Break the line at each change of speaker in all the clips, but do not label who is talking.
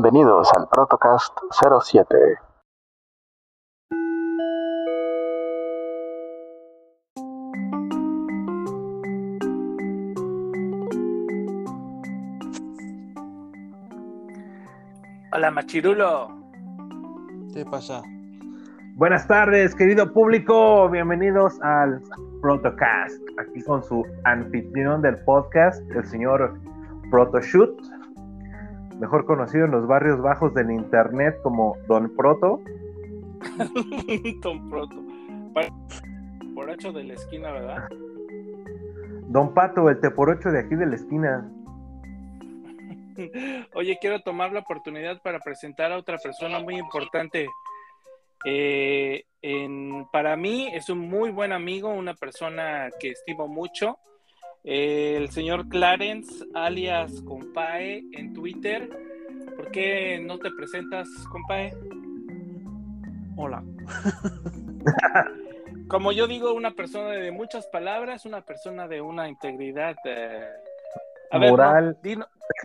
Bienvenidos al Protocast 07.
Hola Machirulo.
¿Qué pasa?
Buenas tardes, querido público. Bienvenidos al Protocast. Aquí con su anfitrión del podcast, el señor Protoshoot, mejor conocido en los barrios bajos del internet como Don Proto.
Don Proto. Por ocho de la esquina, ¿verdad?
Don Pato, el te por ocho de aquí de la esquina.
Oye, quiero tomar la oportunidad para presentar a otra persona muy importante. Eh, para mí es un muy buen amigo, una persona que estimo mucho. El señor Clarence, alias Compae, en Twitter. ¿Por qué no te presentas, Compae?
Hola.
Como yo digo, una persona de muchas palabras, una persona de una integridad. Eh,
moral.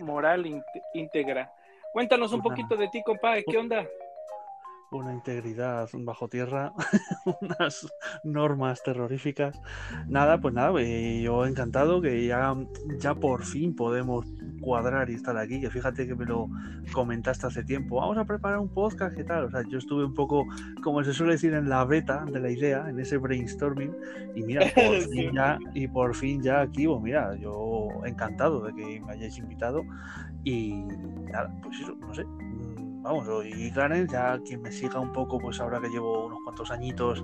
moral íntegra. Cuéntanos un poquito de ti, compadre, ¿qué onda?
Una integridad bajo tierra, unas normas terroríficas. Nada, pues nada, yo encantado que ya, ya por fin podemos cuadrar y estar aquí, que fíjate que me lo comentaste hace tiempo, vamos a preparar un podcast, ¿qué tal? O sea, yo estuve un poco, como se suele decir, en la beta de la idea, en ese brainstorming, y mira, por fin ya, y por fin ya aquí, pues mira, yo encantado de que me hayáis invitado, y nada, pues eso, no sé, vamos, y Clarence, ya quien me siga un poco, pues ahora que llevo unos cuantos añitos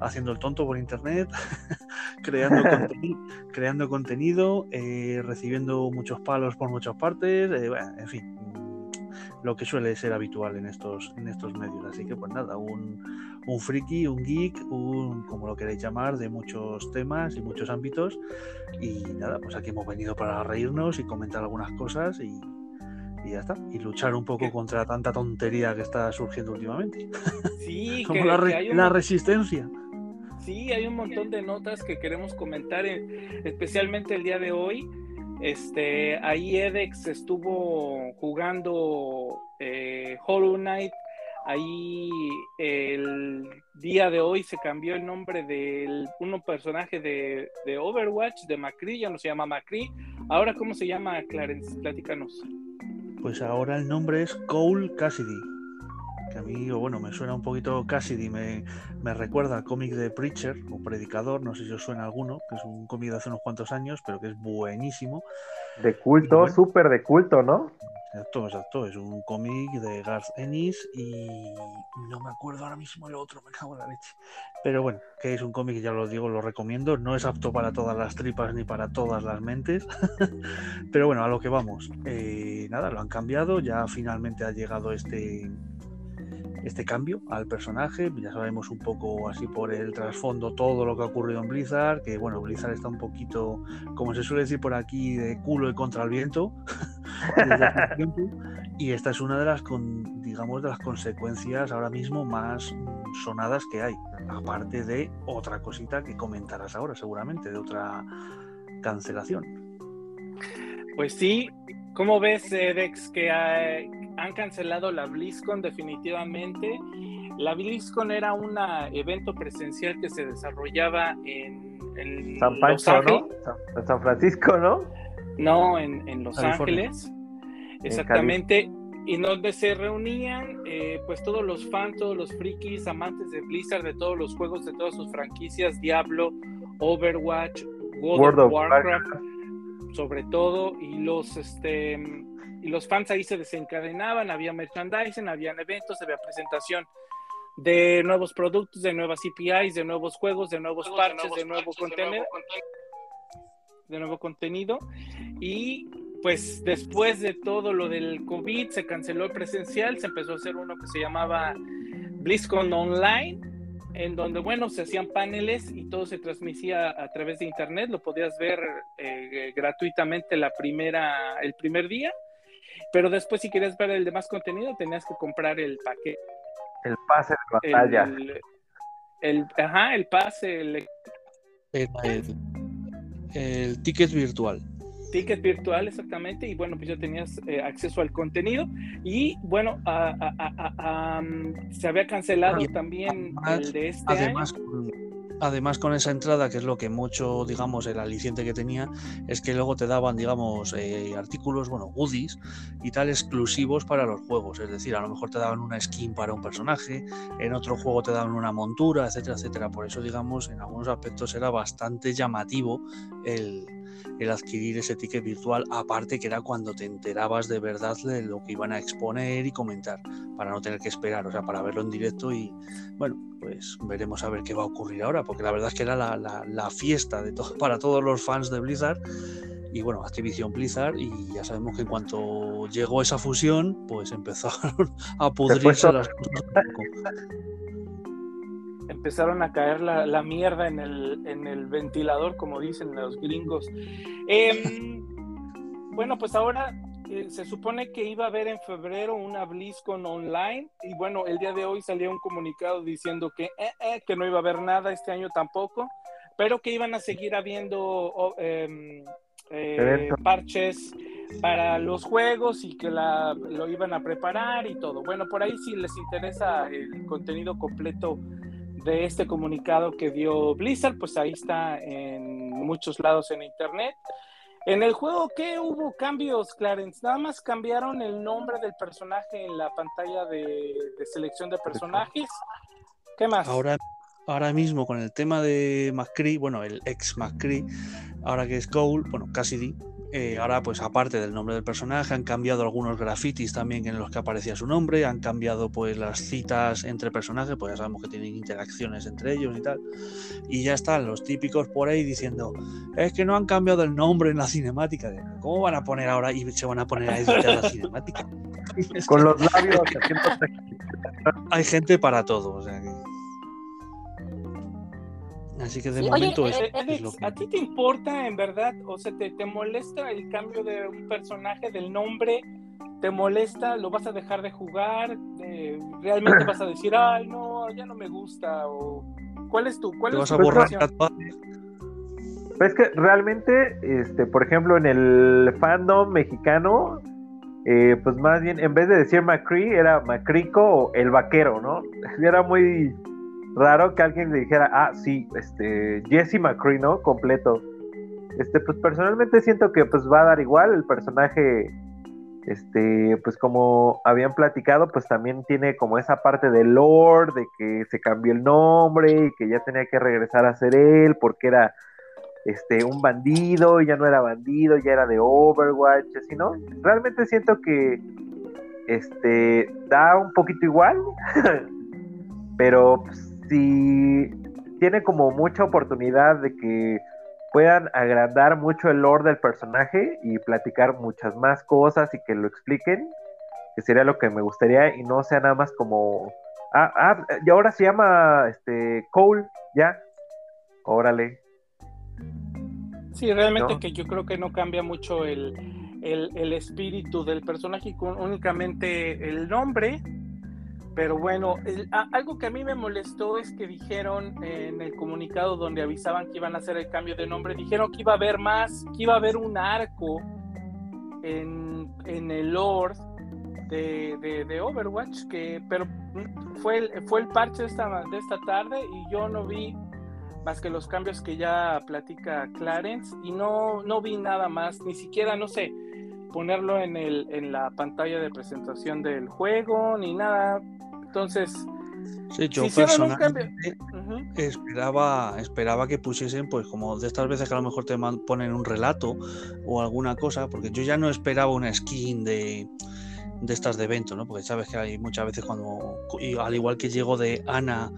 haciendo el tonto por internet, creando, creando contenido, eh, recibiendo muchos palos por muchas partes, eh, en fin, lo que suele ser habitual en estos, en estos medios. Así que pues nada, un, un friki, un geek, un, como lo queréis llamar, de muchos temas y muchos ámbitos. Y nada, pues aquí hemos venido para reírnos y comentar algunas cosas y, y ya está. Y luchar un poco contra tanta tontería que está surgiendo últimamente.
Sí,
como la, la, resistencia.
Sí, hay un montón de notas que queremos comentar, especialmente el día de hoy. Este, ahí Edex estuvo jugando eh, Hollow Knight. Ahí el día de hoy se cambió el nombre de un personaje de, de Overwatch, de Macri, ya no se llama Macri. Ahora, ¿cómo se llama, Clarence? Platícanos.
Pues ahora el nombre es Cole Cassidy. Que a mí, bueno, me suena un poquito Cassidy, me, me recuerda al cómic de Preacher o Predicador, no sé si os suena alguno, que es un cómic de hace unos cuantos años, pero que es buenísimo.
De culto, súper de culto, ¿no?
Exacto, exacto. Es un cómic de Garth Ennis y no me acuerdo ahora mismo el otro, me cago en la leche. Pero bueno, que es un cómic, ya lo digo, lo recomiendo. No es apto para todas las tripas ni para todas las mentes. Pero bueno, a lo que vamos. Eh, nada, lo han cambiado. Ya finalmente ha llegado este, este cambio al personaje. Ya sabemos un poco así por el trasfondo todo lo que ha ocurrido en Blizzard. Que bueno, Blizzard está un poquito, como se suele decir por aquí, de culo y contra el viento. y esta es una de las, con, digamos, de las consecuencias ahora mismo más sonadas que hay, aparte de otra cosita que comentarás ahora seguramente, de otra cancelación.
Pues sí, ¿cómo ves, Dex, que han cancelado la BlizzCon definitivamente? La BlizzCon era un evento presencial que se desarrollaba en,
San Pancho, San Francisco, ¿no?
No, en, Los Ángeles. Exactamente. Y donde se reunían eh, pues todos los fans, todos los frikis, amantes de Blizzard, de todos los juegos, de todas sus franquicias, Diablo, Overwatch, World, of Warcraft, sobre todo, y los este y los fans ahí se desencadenaban, había merchandising, había eventos, había presentación de nuevos productos, de nuevas CPIs, de nuevos juegos, de nuevos parches, de, nuevo contenido, de nuevo contenido. Y pues después de todo lo del COVID, se canceló el presencial, se empezó a hacer uno que se llamaba BlizzCon Online, en donde, bueno, se hacían paneles y todo se transmitía a través de internet, lo podías ver eh, gratuitamente la primera, el primer día, pero después si querías ver el demás contenido tenías que comprar el paquete
el pase de batalla.
El, ajá, el pase. El...
El, ticket virtual.
ticket virtual exactamente y bueno, pues ya tenías eh, acceso al contenido y bueno, se había cancelado también el de este
además,
año.
Además, con esa entrada, que es lo que mucho, digamos, el aliciente que tenía, es que luego te daban, digamos, eh, artículos, bueno, goodies y tal exclusivos para los juegos. Es decir, a lo mejor te daban una skin para un personaje, en otro juego te daban una montura, etcétera, etcétera. Por eso, digamos, en algunos aspectos era bastante llamativo el, el adquirir ese ticket virtual, aparte que era cuando te enterabas de verdad de lo que iban a exponer y comentar, para no tener que esperar, o sea, para verlo en directo y bueno, pues veremos a ver qué va a ocurrir ahora, porque la verdad es que era la, fiesta de todo, para todos los fans de Blizzard y bueno, Activision Blizzard y ya sabemos que en cuanto llegó esa fusión, pues empezaron a pudrirse las cosas
empezaron a caer la, mierda en el, en el, ventilador, como dicen los gringos. Em, bueno, pues ahora eh, se supone que iba a haber en febrero una BlizzCon online y bueno, el día de hoy salió un comunicado diciendo que, eh, eh, que no iba a haber nada este año tampoco, pero que iban a seguir habiendo em, parches para los juegos y que la, lo iban a preparar y todo. Bueno, por ahí si les interesa el contenido completo de este comunicado que dio Blizzard, pues ahí está en muchos lados en internet. En el juego, ¿qué hubo cambios, Clarence? Nada más cambiaron el nombre del personaje en la pantalla de, selección de personajes. ¿Qué más?
Ahora, ahora mismo con el tema de McCree, bueno, el ex McCree, ahora que es Cole, bueno, Cassidy, eh, ahora, pues aparte del nombre del personaje, han cambiado algunos grafitis también en los que aparecía su nombre, han cambiado pues las citas entre personajes, pues ya sabemos que tienen interacciones entre ellos y tal. Y ya están los típicos por ahí diciendo, es que no han cambiado el nombre en la cinemática. ¿Cómo van a poner ahora y se van a poner a editar la cinemática?
Con los labios.
Hay gente para todo. O sea que... Así que de momento es,
¿A ti te importa en verdad? O sea, ¿te, ¿te molesta el cambio de un personaje, del nombre? ¿Te molesta? ¿Lo vas a dejar de jugar? ¿Realmente vas a decir, ay, no, ya no me gusta? O, ¿Cuál es tu cuál
¿Te
es
vas a borrar
Pues que realmente, este, por ejemplo, en el fandom mexicano, eh, pues más bien, en vez de decir McCree, era Macrico o el vaquero, ¿no? Era muy raro que alguien le dijera, ah, sí, este, Jesse McCree, ¿no? Completo. Este, pues personalmente siento que pues va a dar igual, el personaje, este, pues como habían platicado, pues también tiene como esa parte de lore, de que se cambió el nombre y que ya tenía que regresar a ser él porque era, este, un bandido y ya no era bandido, ya era de Overwatch, así, ¿no? Realmente siento que, este, da un poquito igual, pero pues, si tiene como mucha oportunidad de que puedan agrandar mucho el lore del personaje y platicar muchas más cosas y que lo expliquen, que sería lo que me gustaría y no sea nada más como ah, ah y ahora se llama este Cole, ya. Órale.
Sí, realmente que yo creo que no cambia mucho el, el espíritu del personaje con únicamente el nombre pero bueno, algo que a mí me molestó es que dijeron en el comunicado donde avisaban que iban a hacer el cambio de nombre, dijeron que iba a haber más, que iba a haber un arco en, el Lord de, de, Overwatch, que, pero fue el, fue el parche de esta, de esta tarde y yo no vi más que los cambios que ya platica Clarence y no, no vi nada más, ni siquiera, no sé, ponerlo en, el, en la pantalla de presentación del juego, ni nada. Entonces,
sí, yo personalmente esperaba, esperaba que pusiesen, pues como de estas veces que a lo mejor te ponen un relato o alguna cosa, porque yo ya no esperaba una skin de, de estas de evento, ¿no? Porque sabes que hay muchas veces cuando, al igual que llego de Ana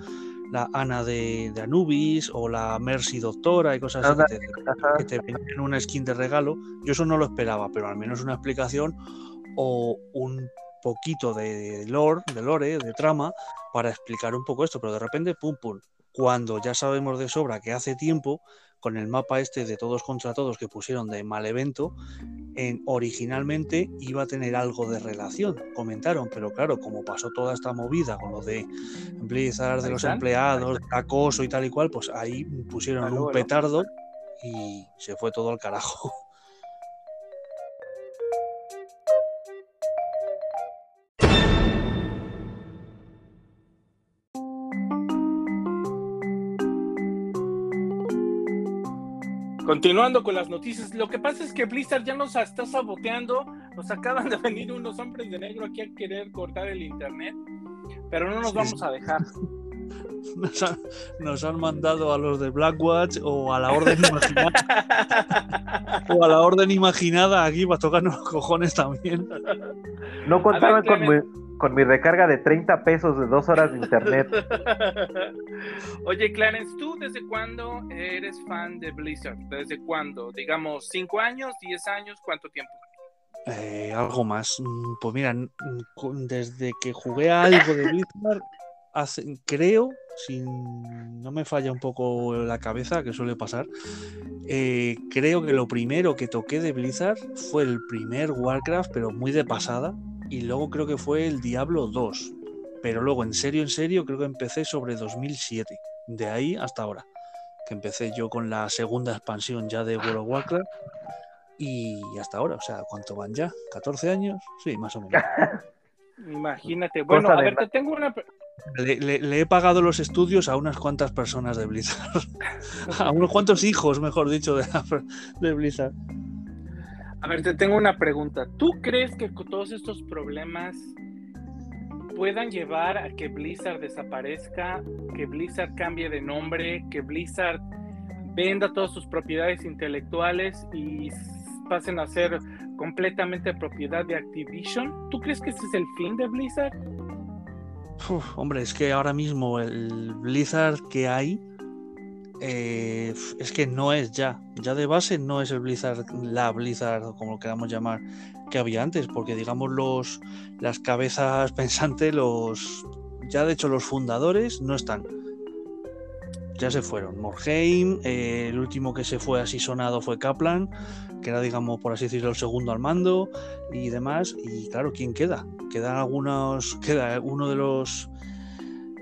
la Ana de, Anubis o la Mercy Doctora y cosas así que te, que una skin de regalo. Yo eso no lo esperaba, pero al menos una explicación o un poquito de lore, de lore, de trama, para explicar un poco esto, pero de repente, pum, pum, cuando ya sabemos de sobra que hace tiempo con el mapa este de todos contra todos que pusieron de mal evento, en, originalmente iba a tener algo de relación, comentaron, pero claro, como pasó toda esta movida con lo de Blizzard, de los empleados, acoso y tal y cual, pues ahí pusieron un petardo y se fue todo al carajo.
Continuando con las noticias, lo que pasa es que Blizzard ya nos está saboteando, nos acaban de venir unos hombres de negro aquí a querer cortar el internet, pero no nos vamos a dejar.
Nos han, mandado a los de Blackwatch o a la orden imaginada. o a la orden imaginada aquí para tocarnos los cojones también.
No contaban con mi, con mi recarga de 30 pesos de dos horas de internet.
Oye, Clarence, ¿tú desde cuándo eres fan de Blizzard? ¿Desde cuándo? Digamos, ¿cinco años, diez años? ¿Cuánto tiempo?
Eh, algo más. Mm, pues mira, desde que jugué algo de Blizzard, creo, si no me falla un poco la cabeza, que suele pasar, eh, creo que lo primero que toqué de Blizzard fue el primer Warcraft, pero muy de pasada, y luego creo que fue el Diablo 2. Pero luego, en serio, en serio, creo que empecé sobre 2007. De ahí hasta ahora. Que empecé yo con la segunda expansión ya de World of Warcraft. Y hasta ahora, o sea, ¿cuánto van ya? ¿14 años? Sí, más o menos.
Imagínate. Bueno, a ver, te tengo una.
Le, he pagado los estudios a unas cuantas personas de Blizzard. a unos cuantos hijos, mejor dicho, de, Blizzard.
A ver, te tengo una pregunta. ¿Tú crees que todos estos problemas puedan llevar a que Blizzard desaparezca, que Blizzard cambie de nombre, que Blizzard venda todas sus propiedades intelectuales y pasen a ser completamente propiedad de Activision? ¿Tú crees que ese es el fin de Blizzard?
Hombre, es que ahora mismo el Blizzard que hay eh, es que no es ya, ya de base no es el Blizzard, la Blizzard, como lo queramos llamar, que había antes, porque digamos los las cabezas pensantes, los ya de hecho los fundadores no están. Ya se fueron. Morheim, eh, el último que se fue así sonado fue Kaplan, que era, digamos, por así decirlo, el segundo al mando y demás. Y claro, ¿quién queda? Quedan algunos, queda uno de los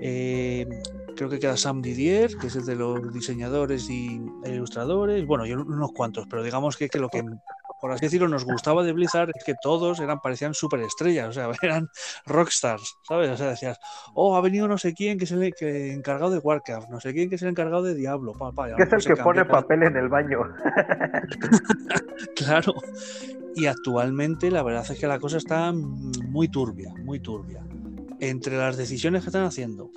eh, creo que queda Sam Didier, que es el de los diseñadores y ilustradores, bueno, y unos cuantos, pero digamos que, que lo que, por así decirlo, nos gustaba de Blizzard es que todos eran, parecían superestrellas, o sea, eran rockstars, ¿sabes? O sea, decías, oh, ha venido no sé quién que es el que, encargado de Warcraft, no sé quién que es el encargado de Diablo, papá.
¿Qué es el que pone papel en el baño?
claro. Y actualmente la verdad es que la cosa está muy turbia, muy turbia. Entre las decisiones que están haciendo,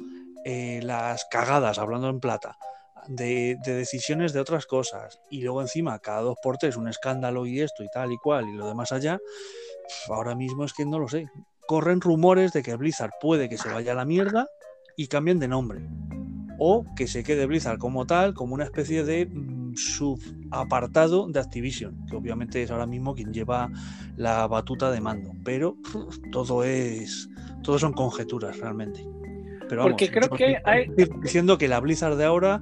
eh, las cagadas, hablando en plata, de, decisiones de otras cosas, y luego encima cada dos por tres un escándalo y esto y tal y cual y lo demás allá, ahora mismo es que no lo sé. Corren rumores de que Blizzard puede que se vaya a la mierda y cambien de nombre. O que se quede Blizzard como tal, como una especie de mm, subapartado de Activision, que obviamente es ahora mismo quien lleva la batuta de mando. Pero todo es. Todo son conjeturas realmente. Pero
Porque creo que hay...
diciendo que la Blizzard de ahora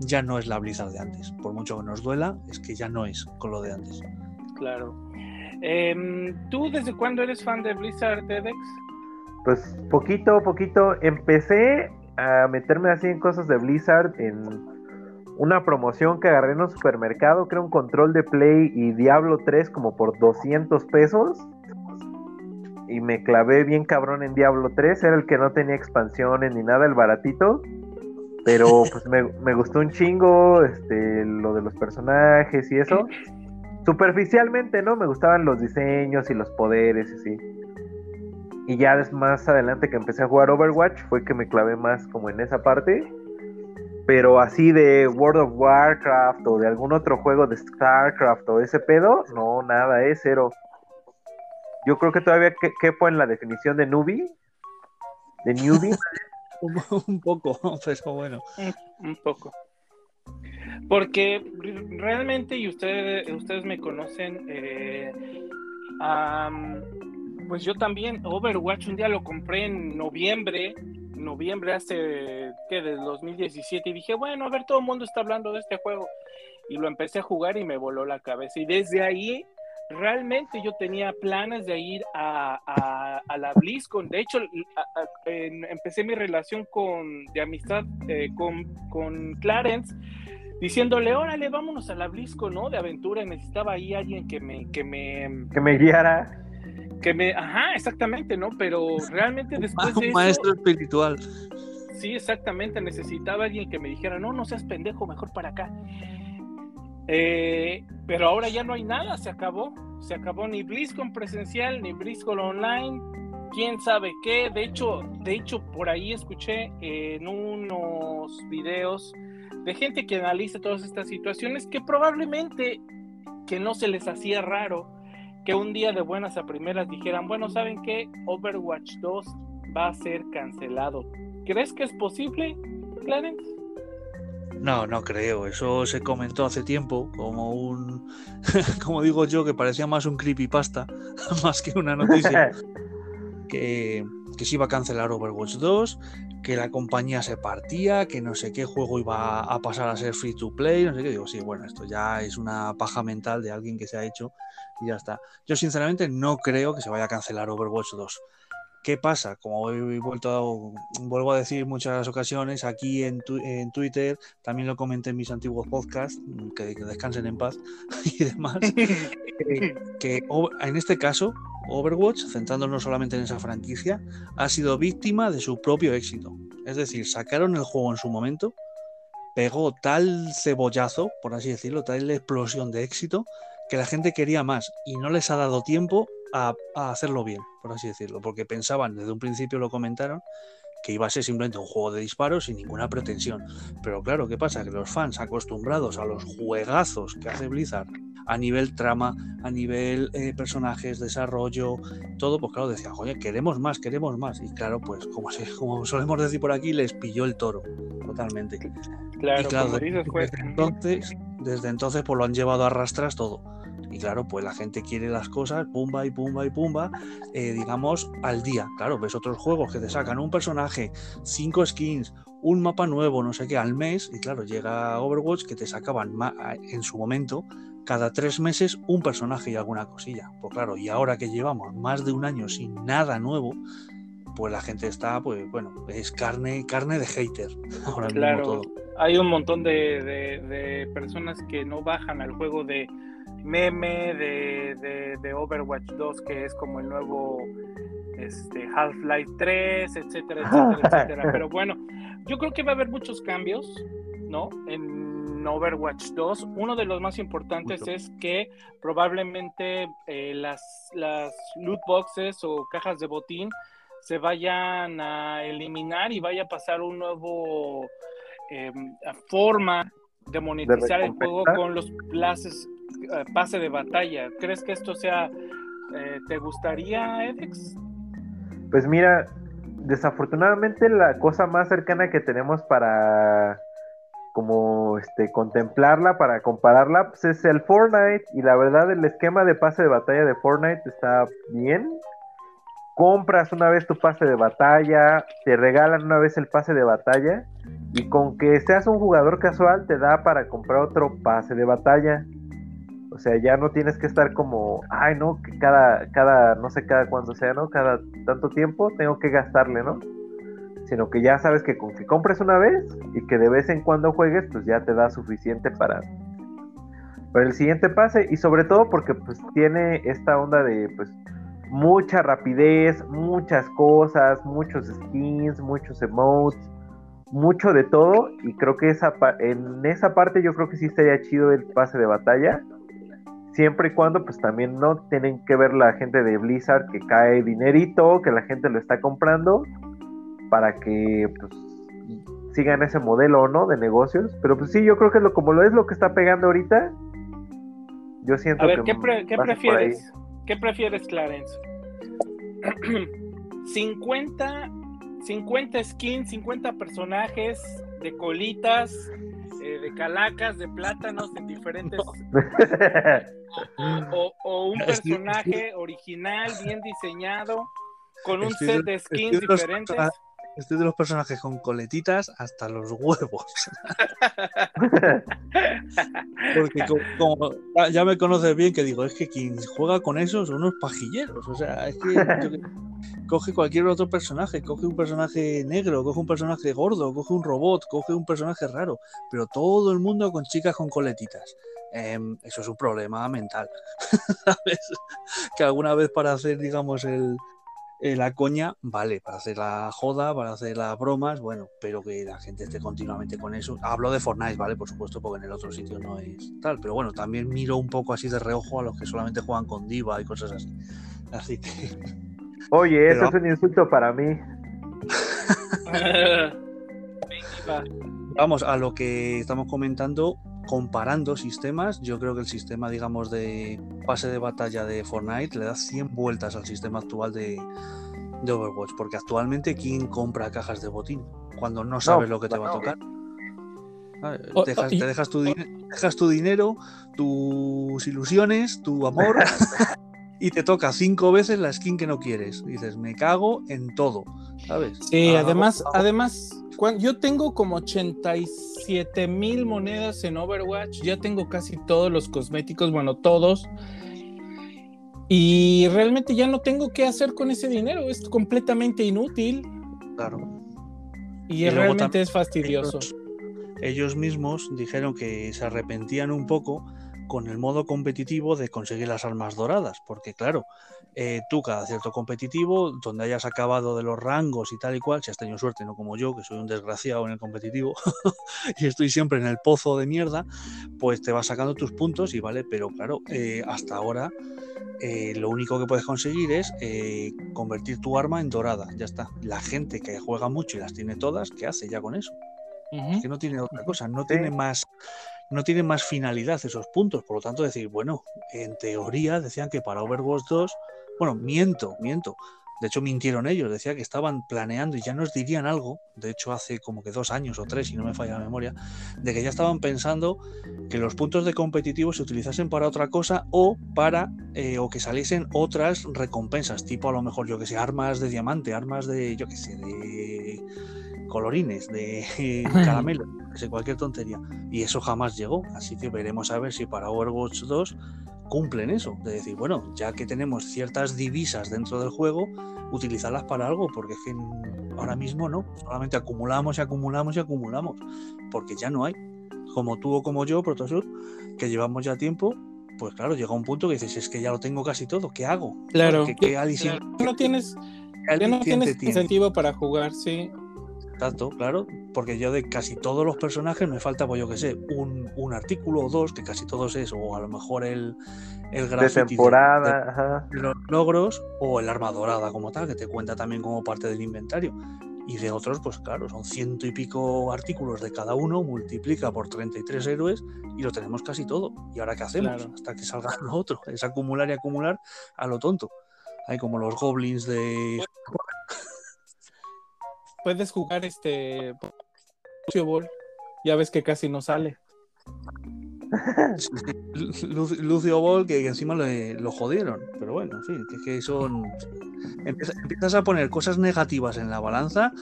ya no es la Blizzard de antes. Por mucho que nos duela, es que ya no es con lo de antes.
Claro. Em, ¿Tú desde cuándo eres fan de Blizzard, TEDx?
Pues poquito, poquito. Empecé a meterme así en cosas de Blizzard en una promoción que agarré en un supermercado, creo un control de Play y Diablo 3 como por 200 pesos y me clavé bien cabrón en Diablo 3. Era el que no tenía expansiones ni nada, el baratito. Pero pues me, gustó un chingo este, lo de los personajes y eso. Superficialmente, ¿no? Me gustaban los diseños y los poderes y así. Y ya más adelante que empecé a jugar Overwatch fue que me clavé más como en esa parte. Pero así de World of Warcraft o de algún otro juego de StarCraft o ese pedo, no, nada, es cero. Yo creo que todavía quepo en la definición de newbie. De newbie.
un poco, pero bueno.
Un, poco. Porque realmente, y ustedes, ustedes me conocen, eh, pues yo también, Overwatch un día lo compré en noviembre, noviembre hace, ¿qué? Del 2017, y dije, bueno, a ver, todo el mundo está hablando de este juego. Y lo empecé a jugar y me voló la cabeza. Y desde ahí realmente yo tenía planes de ir a, la BlizzCon. De hecho, empecé mi relación con, de amistad eh, con, con, Clarence diciéndole, órale, vámonos a la BlizzCon, ¿no? De aventura. Necesitaba ahí alguien que me... Que me,
que me guiara.
Que me... Ajá, exactamente, ¿no? Pero realmente después de
Un maestro espiritual.
Sí, exactamente. Necesitaba alguien que me dijera, no, no seas pendejo, mejor para acá. Eh, pero ahora ya no hay nada, se acabó. Se acabó ni BlizzCon presencial, ni BlizzCon online, quién sabe qué. De hecho, de hecho, por ahí escuché en unos videos de gente que analiza todas estas situaciones que probablemente que no se les hacía raro que un día de buenas a primeras dijeran, bueno, ¿saben qué? Overwatch 2 va a ser cancelado. ¿Crees que es posible, Clarence?
No, no creo. Eso se comentó hace tiempo como un, como digo yo, que parecía más un creepypasta, más que una noticia. que, que se iba a cancelar Overwatch 2, que la compañía se partía, que no sé qué juego iba a pasar a ser free to play, no sé qué. Digo, sí, bueno, esto ya es una paja mental de alguien que se ha hecho y ya está. Yo sinceramente no creo que se vaya a cancelar Overwatch 2. ¿Qué pasa? Como he vuelto vuelvo a decir muchas ocasiones, aquí en, en, Twitter, también lo comenté en mis antiguos podcasts, que, descansen en paz y demás, que, en este caso, Overwatch, centrándonos solamente en esa franquicia, ha sido víctima de su propio éxito. Es decir, sacaron el juego en su momento, pegó tal cebollazo, por así decirlo, tal explosión de éxito, que la gente quería más y no les ha dado tiempo a, hacerlo bien, por así decirlo, porque pensaban, desde un principio lo comentaron, que iba a ser simplemente un juego de disparos sin ninguna pretensión. Pero claro, ¿qué pasa? Que los fans acostumbrados a los juegazos que hace Blizzard a nivel trama, a nivel eh, personajes, desarrollo, todo, pues claro, decían, oye, queremos más, queremos más. Y claro, pues como, como solemos decir por aquí, les pilló el toro, totalmente.
Claro,
y claro desde, entonces, desde entonces, pues lo han llevado a arrastras todo. Y claro, pues la gente quiere las cosas, pumba y pumba y pumba, eh, digamos, al día. Claro, ves otros juegos que te sacan un personaje, cinco skins, un mapa nuevo, no sé qué, al mes. Y claro, llega Overwatch que te sacaban en su momento cada tres meses un personaje y alguna cosilla. Pues claro, y ahora que llevamos más de un año sin nada nuevo, pues la gente está, pues bueno, es carne, carne de hater. Ahora
claro,
mismo todo.
hay un montón de, de, personas que no bajan al juego de meme de, de, Overwatch 2, que es como el nuevo este, Half-Life 3, etcétera, etcétera, etcétera. Pero bueno, yo creo que va a haber muchos cambios, ¿no? En Overwatch 2. Uno de los más importantes es que probablemente eh, las, las loot boxes o cajas de botín se vayan a eliminar y vaya a pasar un nuevo eh, forma de monetizar el juego con los plazos pase de batalla. ¿Crees que esto sea, eh, te gustaría, Edex?
Pues mira, desafortunadamente la cosa más cercana que tenemos para como este contemplarla, para compararla, pues es el Fortnite. Y la verdad, el esquema de pase de batalla de Fortnite está bien. Compras una vez tu pase de batalla, te regalan una vez el pase de batalla, y con que seas un jugador casual te da para comprar otro pase de batalla. O sea, ya no tienes que estar como, ay, no, que cada, cada, no sé cada cuándo sea, ¿no? Cada tanto tiempo tengo que gastarle, ¿no? Sino que ya sabes que con que compres una vez y que de vez en cuando juegues, pues ya te da suficiente para, para el siguiente pase. Y sobre todo porque pues tiene esta onda de, pues, mucha rapidez, muchas cosas, muchos skins, muchos emotes, mucho de todo. Y creo que esa en esa parte yo creo que sí estaría chido el pase de batalla siempre y cuando pues también no tienen que ver la gente de Blizzard que cae dinerito, que la gente lo está comprando para que pues sigan ese modelo o no de negocios, pero pues sí, yo creo que lo como lo es lo que está pegando ahorita. Yo siento
A ver, ¿qué, ¿qué prefieres? ¿Qué prefieres, Clarence? 50 50 skins, 50 personajes de colitas, eh, de calacas, de plátanos en diferentes. o, un personaje original, bien diseñado, con un set de skins diferentes.
Estoy de los personajes con coletitas hasta los huevos. Porque como, ya me conoces bien que digo, es que quien juega con esos son unos pajilleros. O sea, es que coge cualquier otro personaje, coge un personaje negro, coge un personaje gordo, coge un robot, coge un personaje raro, pero todo el mundo con chicas con coletitas. Em, eso es un problema mental. ¿Sabes? Que alguna vez para hacer, digamos, el, eh, la coña, vale, para hacer la joda, para hacer las bromas, bueno, pero que la gente esté continuamente con eso. Hablo de Fortnite, ¿vale? Por supuesto, porque en el otro sitio no es tal, pero bueno, también miro un poco así de reojo a los que solamente juegan con Diva y cosas así. Así que.
Oye, eso es un insulto para mí.
Vamos a lo que estamos comentando, comparando sistemas, yo creo que el sistema, digamos, de pase de batalla de Fortnite le da 100 vueltas al sistema actual de, Overwatch, porque actualmente ¿quién compra cajas de botín cuando no sabes lo que te va a tocar? te, dejas, tu dejas tu dinero, tus ilusiones, tu amor, y te toca cinco veces la skin que no quieres. dices, me cago en todo, ¿sabes?
Sí, además, además yo tengo como 87 mil monedas en Overwatch, ya tengo casi todos los cosméticos, bueno, todos. Y realmente ya no tengo qué hacer con ese dinero, es completamente inútil.
Claro.
Y, realmente es fastidioso.
ellos mismos dijeron que se arrepentían un poco con el modo competitivo de conseguir las armas doradas, porque claro, eh, tú cada cierto competitivo, donde hayas acabado de los rangos y tal y cual, si has tenido suerte, no como yo, que soy un desgraciado en el competitivo y estoy siempre en el pozo de mierda, pues te vas sacando tus puntos y vale, pero claro, eh, hasta ahora eh, lo único que puedes conseguir es convertir tu arma en dorada, ya está. La gente que juega mucho y las tiene todas, ¿qué hace ya con eso? que no tiene otra cosa, no tiene más no tiene más finalidad esos puntos. Por lo tanto, decir, bueno, en teoría decían que para Overwatch 2, bueno, miento, miento. De hecho, mintieron ellos, decía que estaban planeando y ya nos dirían algo, de hecho hace como que dos años o tres, si no me falla la memoria, de que ya estaban pensando que los puntos de competitivo se utilizasen para otra cosa o para, eh, o que saliesen otras recompensas, tipo a lo mejor, yo que sé, armas de diamante, armas de, yo que sé, de colorines, de caramelo, cualquier tontería. Y eso jamás llegó. Así que veremos a ver si para Overwatch 2 cumplen eso. De decir, bueno, ya que tenemos ciertas divisas dentro del juego, utilizarlas para algo, porque es que ahora mismo no. Solamente acumulamos y acumulamos y acumulamos. Porque ya no hay. Como tú o como yo, Protosur, que llevamos ya tiempo, pues claro, llega un punto que dices, es que ya lo tengo casi todo, ¿qué hago?
Claro. ¿Qué, no tienes, ya no tienes incentivo para jugar, sí.
Tanto, claro, porque yo de casi todos los personajes me falta, pues yo que sé, un, artículo o dos, que casi todos es, o a lo mejor el, el
de temporada,
los logros, o el arma dorada como tal, que te cuenta también como parte del inventario. Y de otros, pues claro, son ciento y pico artículos de cada uno, multiplica por 33 héroes y lo tenemos casi todo. ¿Y ahora qué hacemos? Hasta que salga lo otro. Es acumular y acumular a lo tonto. Hay como los goblins de
puedes jugar este Lucio Ball. Ya ves que casi no sale.
Lucio Ball, que encima lo jodieron. Pero bueno, en fin, que, que son. Empiezas a poner cosas negativas en la balanza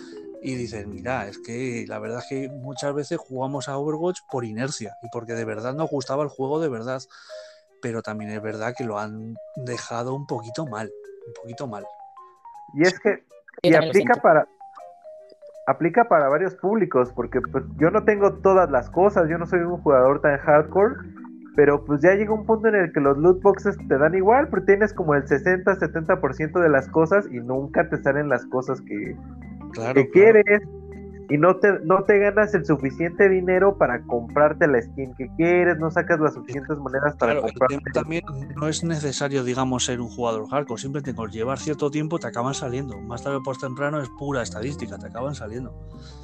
y dices, mira, es que la verdad es que muchas veces jugamos a Overwatch por inercia y porque de verdad nos gustaba el juego de verdad. Pero también es verdad que lo han dejado un poquito mal. Un poquito mal.
Y es que. Y aplica para, aplica para varios públicos, porque pues yo no tengo todas las cosas, yo no soy un jugador tan hardcore, pero pues ya llega un punto en el que los loot boxes te dan igual, porque tienes como el 60-70% de las cosas y nunca te salen las cosas que, que quieres y no te, no te ganas el suficiente dinero para comprarte la skin que quieres, no sacas las suficientes monedas para claro, comprarte.
También no es necesario, digamos, ser un jugador hardcore, simplemente con llevar cierto tiempo te acaban saliendo. Más tarde o por temprano es pura estadística, te acaban saliendo.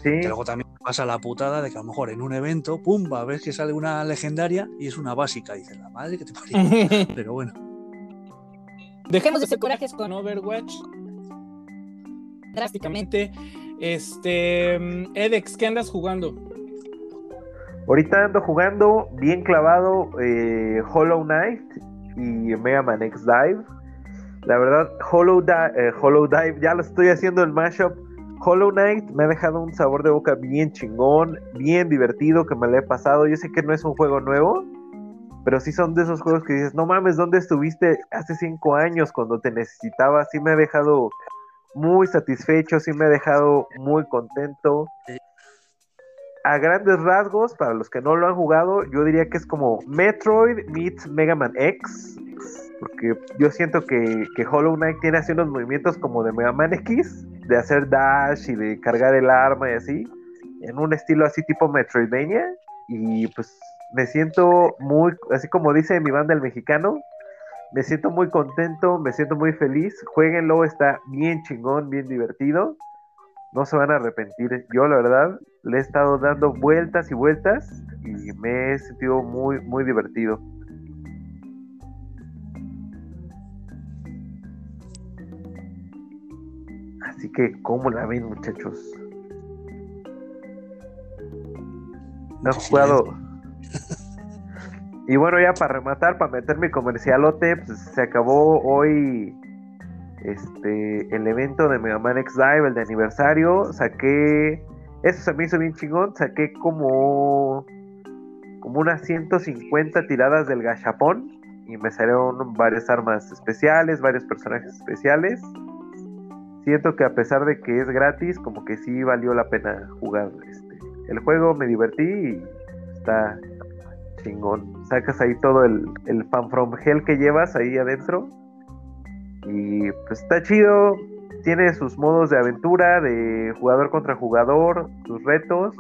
Sí. luego también pasa la putada de que a lo mejor en un evento, pum, va a ver que sale una legendaria y es una básica. Y dices, la madre que te parió. Pero bueno.
Dejemos de ser corajes con Overwatch. Drásticamente este, Edex, ¿qué andas jugando?
Ahorita ando jugando bien clavado eh, Hollow Knight y Mega Man X Dive. La verdad, Hollow, eh, Hollow Dive, ya lo estoy haciendo el mashup. Hollow Knight me ha dejado un sabor de boca bien chingón, bien divertido que me lo he pasado. Yo sé que no es un juego nuevo, pero sí son de esos juegos que dices, no mames, ¿dónde estuviste hace cinco años cuando te necesitaba? Sí me ha dejado muy satisfecho, sí me ha dejado muy contento. A grandes rasgos, para los que no lo han jugado, yo diría que es como Metroid meets Mega Man X. Porque yo siento que, que Hollow Knight tiene así unos movimientos como de Mega Man X, de hacer dash y de cargar el arma y así, en un estilo así tipo Metroidvania. Y pues me siento muy, así como dice mi banda el mexicano, me siento muy contento, me siento muy feliz. Jueguenlo, está bien chingón, bien divertido. No se van a arrepentir. Yo, la verdad, le he estado dando vueltas y vueltas y me he sentido muy, muy divertido. Así que, ¿cómo la ven, muchachos? No he jugado. Y bueno, ya para rematar, para meter mi comercialote, pues se acabó hoy este el evento de Mega Man X Dive, el de aniversario. Saqué. Eso se me hizo bien chingón. Saqué como. Como unas 150 tiradas del gachapón. Y me salieron varias armas especiales, varios personajes especiales siento que a pesar de que es gratis, como que sí valió la pena jugar este, el juego, me divertí y está chingón. Sacas ahí todo el, el fan from hell que llevas ahí adentro. Y pues está chido. Tiene sus modos de aventura, de jugador contra jugador, sus retos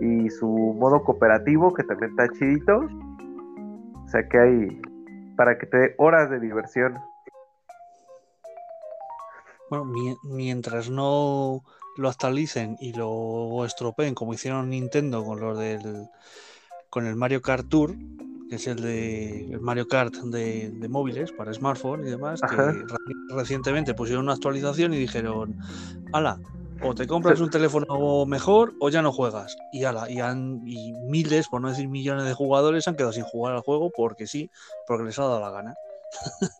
y su modo cooperativo que también está chidito. O sea que hay para que te dé horas de diversión.
Bueno, mientras no lo actualicen y lo estropeen como hicieron Nintendo con los del con el Mario Kart Tour, que es el de el Mario Kart de, móviles para smartphone y demás, que recientemente pusieron una actualización y dijeron, ala, o te compras un teléfono mejor o ya no juegas. Y ala, y, han, y miles, por no decir millones de jugadores han quedado sin jugar al juego porque sí, porque les ha dado la gana.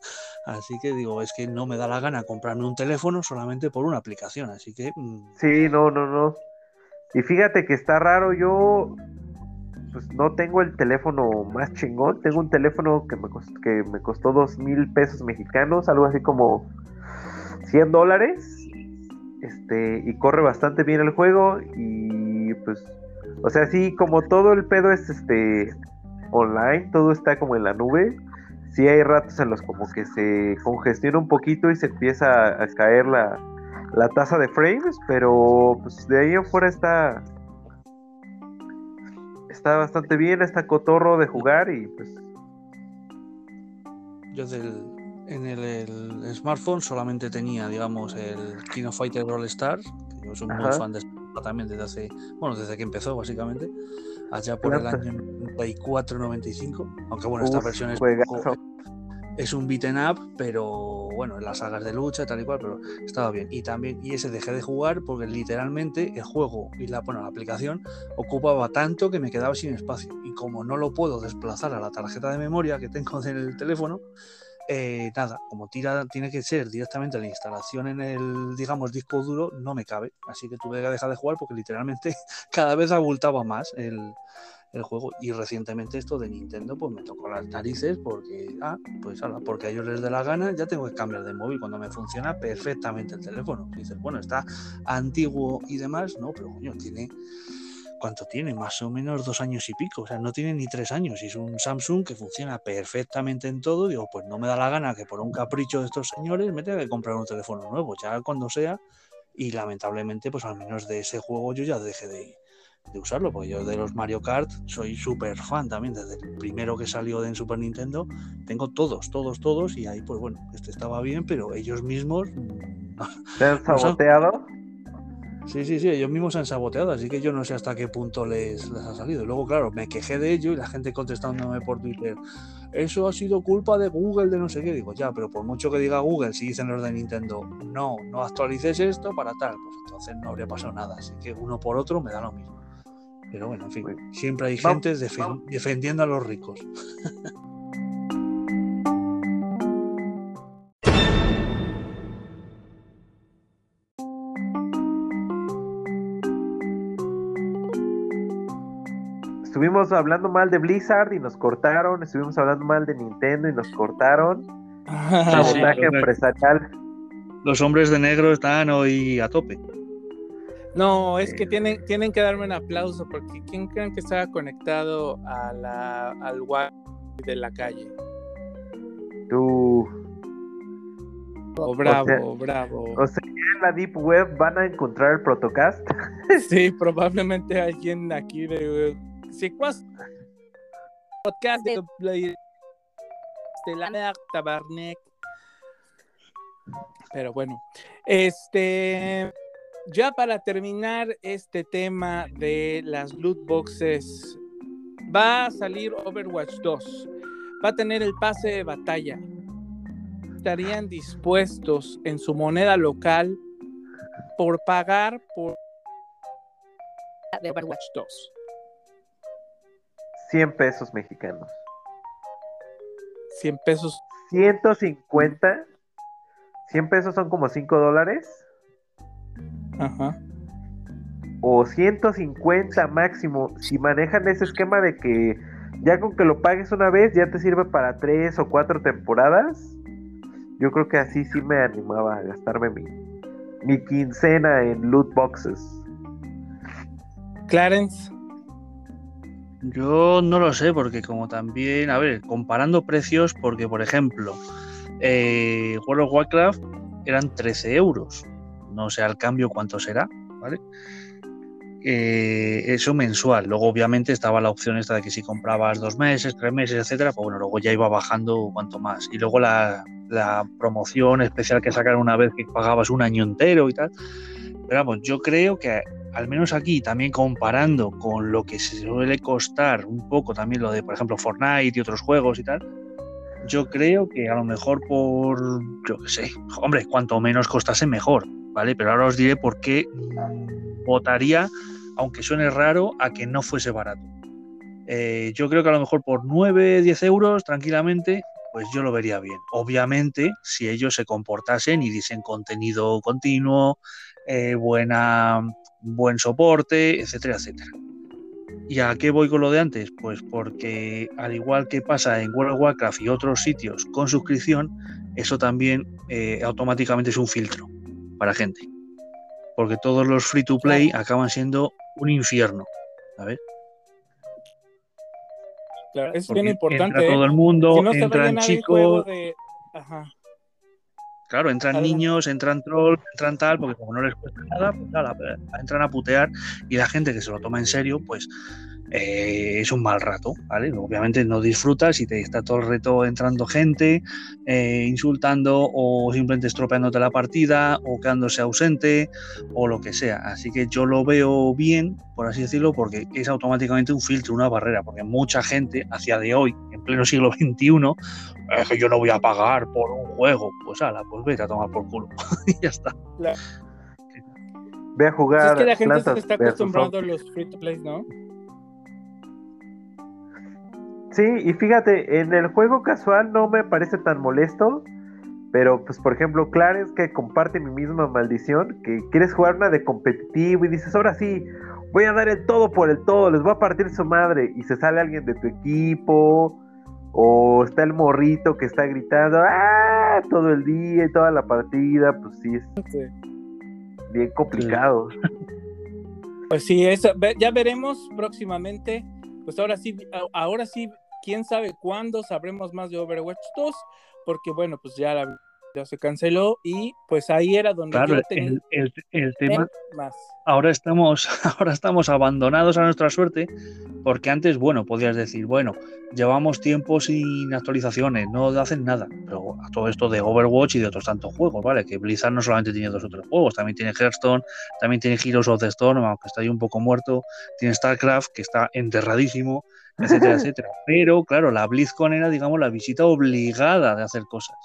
Así que digo, es que no me da la gana comprarme un teléfono solamente por una aplicación. Así que.
Mm. Sí, no, no, no. Y fíjate que está raro, yo pues no tengo el teléfono más chingón. Tengo un teléfono que me costó, que me costó dos mil pesos mexicanos, algo así como 100 dólares. Este, y corre bastante bien el juego. Y pues, o sea, sí, como todo el pedo es este online, todo está como en la nube sí hay ratos en los como que se congestiona un poquito y se empieza a, caer la, la tasa de frames, pero pues de ahí afuera está está bastante bien, está cotorro de jugar y pues
yo del, en el, smartphone solamente tenía digamos el King of Fighter All Stars que yo soy muy fan de también desde hace bueno desde que empezó básicamente. Allá por el año 94-95. Aunque bueno, esta versión es, es un beaten up, pero bueno, en las sagas de lucha, tal y cual, pero estaba bien. Y también, y ese dejé de jugar porque literalmente el juego y la, bueno, la aplicación ocupaba tanto que me quedaba sin espacio. Y como no lo puedo desplazar a la tarjeta de memoria que tengo en el teléfono, eh, nada, como tira, tiene que ser directamente la instalación en el, digamos, disco duro, no me cabe. Así que tuve que dejar de jugar porque literalmente cada vez abultaba más el, juego. Y recientemente esto de Nintendo, pues me tocó las narices porque, ah, pues porque a ellos les dé la gana, ya tengo que cambiar de móvil cuando me funciona perfectamente el teléfono. Dices, bueno, está antiguo y demás, no, pero coño, tiene ¿cuánto tiene? Más o menos dos años y pico, o sea, no tiene ni tres años. Y es un Samsung que funciona perfectamente en todo. Digo, pues no me da la gana que por un capricho de estos señores me tenga que comprar un teléfono nuevo, ya cuando sea. Y lamentablemente, pues al menos de ese juego yo ya dejé de, usarlo, porque yo de los Mario Kart soy súper fan también, desde el primero que salió de en Super Nintendo, tengo todos, todos, todos, y ahí pues bueno, este estaba bien, pero ellos mismos...
¿Te han saboteado?
Sí, sí, sí, ellos mismos se han saboteado, así que yo no sé hasta qué punto les, les ha salido. Luego, claro, me quejé de ello y la gente contestándome por Twitter, eso ha sido culpa de Google, de no sé qué. Digo, ya, pero por mucho que diga Google, si dicen los de Nintendo, no, no actualices esto para tal, pues entonces no habría pasado nada. Así que uno por otro me da lo mismo. Pero bueno, en fin, siempre hay gente defendiendo a los ricos.
estuvimos hablando mal de Blizzard y nos cortaron, estuvimos hablando mal de Nintendo y nos cortaron. Sabotaje empresarial.
Los hombres de negro están hoy a tope.
No, es que tienen, tienen que darme un aplauso porque ¿quién creen que estaba conectado a la, al wifi de la calle?
Tú.
Oh, bravo, bravo.
O sea, en la Deep Web van a encontrar el Protocast.
sí, probablemente alguien aquí de. Sí, podcast de la Tabarnek. Pero bueno, este. Ya para terminar este tema de las loot boxes, va a salir Overwatch 2. Va a tener el pase de batalla. ¿Estarían dispuestos en su moneda local por pagar por de Overwatch 2?
100 pesos mexicanos.
100 pesos.
150. 100 pesos son como 5 dólares.
Ajá.
O 150 máximo. Si manejan ese esquema de que ya con que lo pagues una vez ya te sirve para 3 o 4 temporadas. Yo creo que así sí me animaba a gastarme mi, mi quincena en loot boxes.
Clarence.
Yo no lo sé, porque como también, a ver, comparando precios, porque por ejemplo, eh, World of Warcraft eran 13 euros no sé al cambio cuánto será, ¿vale? Eh, eso mensual. Luego, obviamente, estaba la opción esta de que si comprabas dos meses, tres meses, etcétera, pues bueno, luego ya iba bajando cuanto más. Y luego la, promoción especial que sacaron una vez que pagabas un año entero y tal. Pero vamos, yo creo que al menos aquí, también comparando con lo que se suele costar un poco también lo de, por ejemplo, Fortnite y otros juegos y tal, yo creo que a lo mejor por, yo qué sé, hombre, cuanto menos costase mejor. Pero ahora os diré por qué votaría, aunque suene raro, a que no fuese barato. Eh, yo creo que a lo mejor por 9, 10 euros, tranquilamente, pues yo lo vería bien. Obviamente, si ellos se comportasen y diesen contenido continuo, eh, buena, buen soporte, etcétera, etcétera. ¿Y a qué voy con lo de antes? Pues porque al igual que pasa en World of Warcraft y otros sitios con suscripción, eso también eh, automáticamente es un filtro para gente. Porque todos los free to play acaban siendo un infierno. ¿sabes?
Claro, es bien importante.
Entra todo el mundo, entran chicos. Claro, entran niños, entran trolls, entran tal, porque como no les cuesta nada, pues nada, entran a putear y la gente que se lo toma en serio, pues eh, es un mal rato, ¿vale? Obviamente no disfrutas y te está todo el reto entrando gente, eh, insultando o simplemente estropeándote la partida o quedándose ausente o lo que sea. Así que yo lo veo bien, por así decirlo, porque es automáticamente un filtro, una barrera, porque mucha gente hacia de hoy, en pleno siglo XXI, es que yo no voy a pagar por un juego. Pues ala, pues vete a tomar por culo y ya está.
Ve a jugar.
es que la gente se está acostumbrando a los free to play, ¿no?
Sí, y fíjate, en el juego casual no me parece tan molesto, pero pues por ejemplo, Clarence que comparte mi misma maldición, que quieres jugar una de competitivo y dices, ahora sí, voy a dar el todo por el todo, les voy a partir su madre, y se sale alguien de tu equipo, o está el morrito que está gritando, ¡ah! todo el día y toda la partida, pues sí es bien complicado.
Pues sí, eso, ya veremos próximamente. Pues ahora sí, ahora sí quién sabe cuándo sabremos más de Overwatch 2, porque bueno, pues ya, ya se canceló y pues ahí era donde
claro, el, el, tema más. ahora estamos ahora estamos abandonados a nuestra suerte porque antes bueno podías decir bueno llevamos tiempo sin actualizaciones no hacen nada pero a todo esto de Overwatch y de otros tantos juegos vale que Blizzard no solamente tiene dos otros juegos también tiene Hearthstone también tiene Heroes of the Storm aunque está ahí un poco muerto tiene Starcraft que está enterradísimo etcétera, etcétera. Pero claro, la BlizzCon era, digamos, la visita obligada de hacer cosas.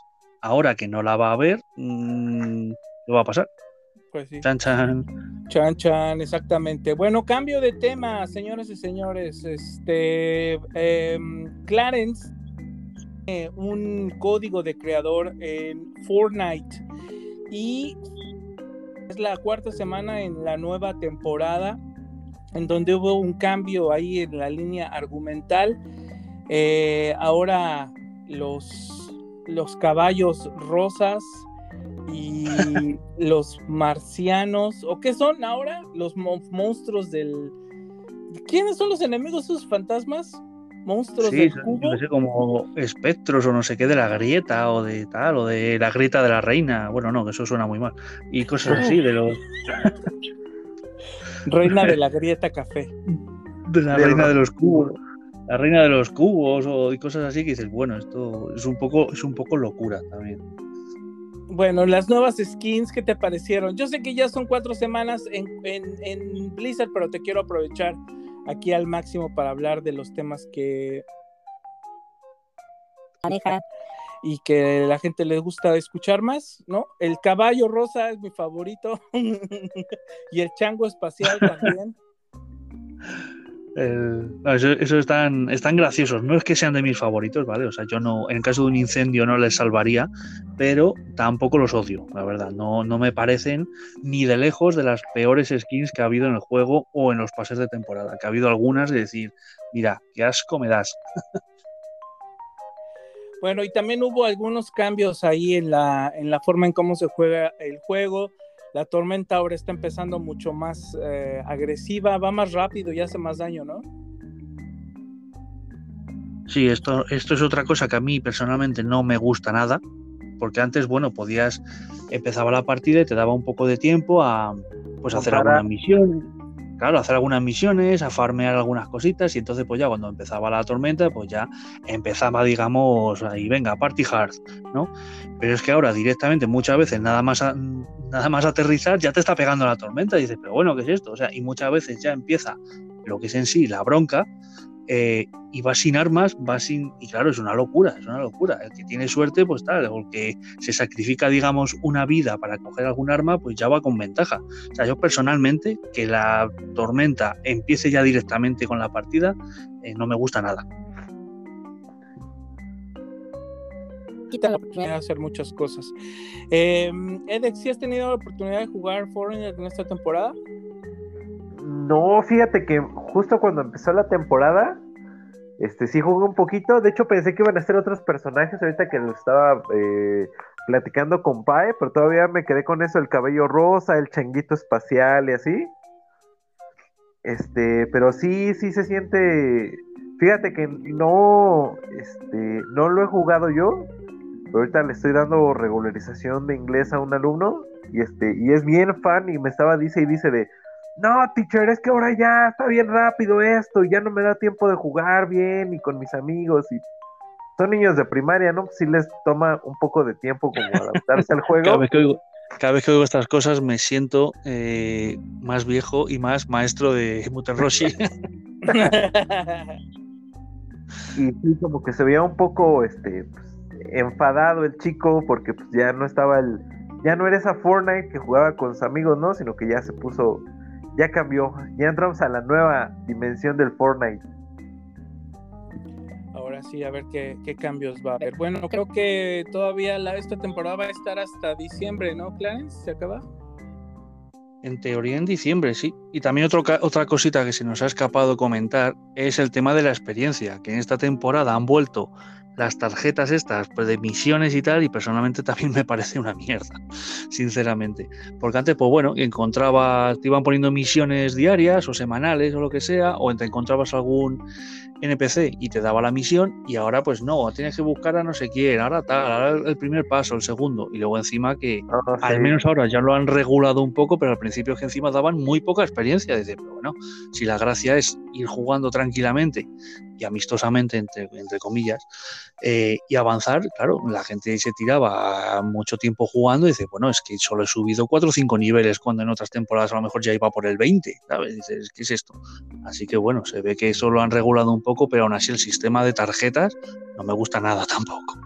Ahora que no la va a ver, mm, ¿qué va a pasar?
Pues sí.
Chan, chan.
Chan, chan, exactamente. Bueno, cambio de tema, señores y señores. Este, em, Clarence, un código de creador en Fortnite y es la cuarta semana en la nueva temporada en donde hubo un cambio ahí en la línea argumental. Eh, ahora los, los caballos rosas y los marcianos, ¿o qué son ahora? Los monstruos del... ¿Quiénes son los enemigos, esos fantasmas? monstruos sí,
No sé, como espectros o no sé qué de la grieta o de tal, o de la grieta de la reina. Bueno, no, que eso suena muy mal. Y cosas así de los.
reina de la grieta café.
De la reina de los cubos. La reina de los cubos o y cosas así que dices, bueno, esto es un poco, es un poco locura también.
Bueno, las nuevas skins, ¿qué te parecieron? Yo sé que ya son cuatro semanas en, en Blizzard, pero te quiero aprovechar aquí al máximo para hablar de los temas que maneja y que la gente le gusta escuchar más, ¿no? El caballo rosa es mi favorito y el chango espacial también.
eso, están, están graciosos. No es que sean de mis favoritos, ¿vale? O sea, yo no, en caso de un incendio no les salvaría, pero tampoco los odio, la verdad. No, no me parecen ni de lejos de las peores skins que ha habido en el juego o en los pases de temporada. Que ha habido algunas de decir, mira, qué asco me das.
Bueno, y también hubo algunos cambios ahí en la, en la forma en cómo se juega el juego la tormenta ahora está empezando mucho más eh, agresiva, va más rápido y hace más daño, ¿no?
Sí, esto, esto es otra cosa que a mí personalmente no me gusta nada, porque antes, bueno, podías, empezaba la partida y te daba un poco de tiempo a pues hacer alguna misión, claro, hacer algunas misiones, a farmear algunas cositas y entonces pues ya cuando empezaba la tormenta pues ya empezaba digamos ahí venga, party hard, ¿no? Pero es que ahora directamente muchas veces nada más nada más aterrizar ya te está pegando la tormenta y dices, pero bueno, ¿qué es esto? O sea, y muchas veces ya empieza lo que es en sí la bronca eh, y va sin armas, va sin. Y claro, es una locura, es una locura. El que tiene suerte, pues tal, el que se sacrifica, digamos, una vida para coger algún arma, pues ya va con ventaja. O sea, yo personalmente, que la tormenta empiece ya directamente con la partida, eh, no me gusta nada.
Quita la oportunidad de hacer muchas cosas. Eh, Edex, ¿sí has tenido la oportunidad de jugar Foreigner en esta temporada?
No, fíjate que justo cuando empezó la temporada, este sí jugué un poquito. De hecho, pensé que iban a ser otros personajes ahorita que lo estaba eh, platicando con Pae, pero todavía me quedé con eso: el cabello rosa, el changuito espacial y así. Este, pero sí, sí se siente. Fíjate que no, este, no lo he jugado yo. Pero ahorita le estoy dando regularización de inglés a un alumno y este, y es bien fan y me estaba dice y dice de no, teacher, es que ahora ya está bien rápido esto y ya no me da tiempo de jugar bien y con mis amigos y son niños de primaria, ¿no? Si les toma un poco de tiempo como adaptarse al juego.
Cada vez que oigo, cada vez que oigo estas cosas me siento eh, más viejo y más maestro de Muten Roshi.
y sí, como que se veía un poco este pues, enfadado el chico porque pues, ya no estaba el ya no era esa Fortnite que jugaba con sus amigos, ¿no? Sino que ya se puso ya cambió, ya entramos a la nueva dimensión del Fortnite.
Ahora sí, a ver qué, cambios va a haber. Bueno, creo que todavía la, esta temporada va a estar hasta diciembre, ¿no, Clarence? ¿Se acaba?
En teoría en diciembre, sí. Y también otra cosita que se nos ha escapado comentar es el tema de la experiencia, que en esta temporada han vuelto las tarjetas estas pues, de misiones y tal, y personalmente también me parece una mierda, sinceramente. Porque antes, pues bueno, encontrabas, te iban poniendo misiones diarias o semanales o lo que sea, o te encontrabas algún NPC y te daba la misión, y ahora pues no, tienes que buscar a no sé quién, ahora tal, ahora el primer paso, el segundo, y luego encima que ah, al menos ahora ya lo han regulado un poco, pero al principio que encima daban muy poca experiencia. Dice, pero bueno, si la gracia es ir jugando tranquilamente y amistosamente, entre, entre comillas, eh, y avanzar, claro, la gente se tiraba mucho tiempo jugando y dice, bueno, es que solo he subido 4 o 5 niveles cuando en otras temporadas a lo mejor ya iba por el 20, ¿sabes? Dices, ¿qué es esto? Así que bueno, se ve que eso lo han regulado un poco, pero aún así el sistema de tarjetas no me gusta nada tampoco.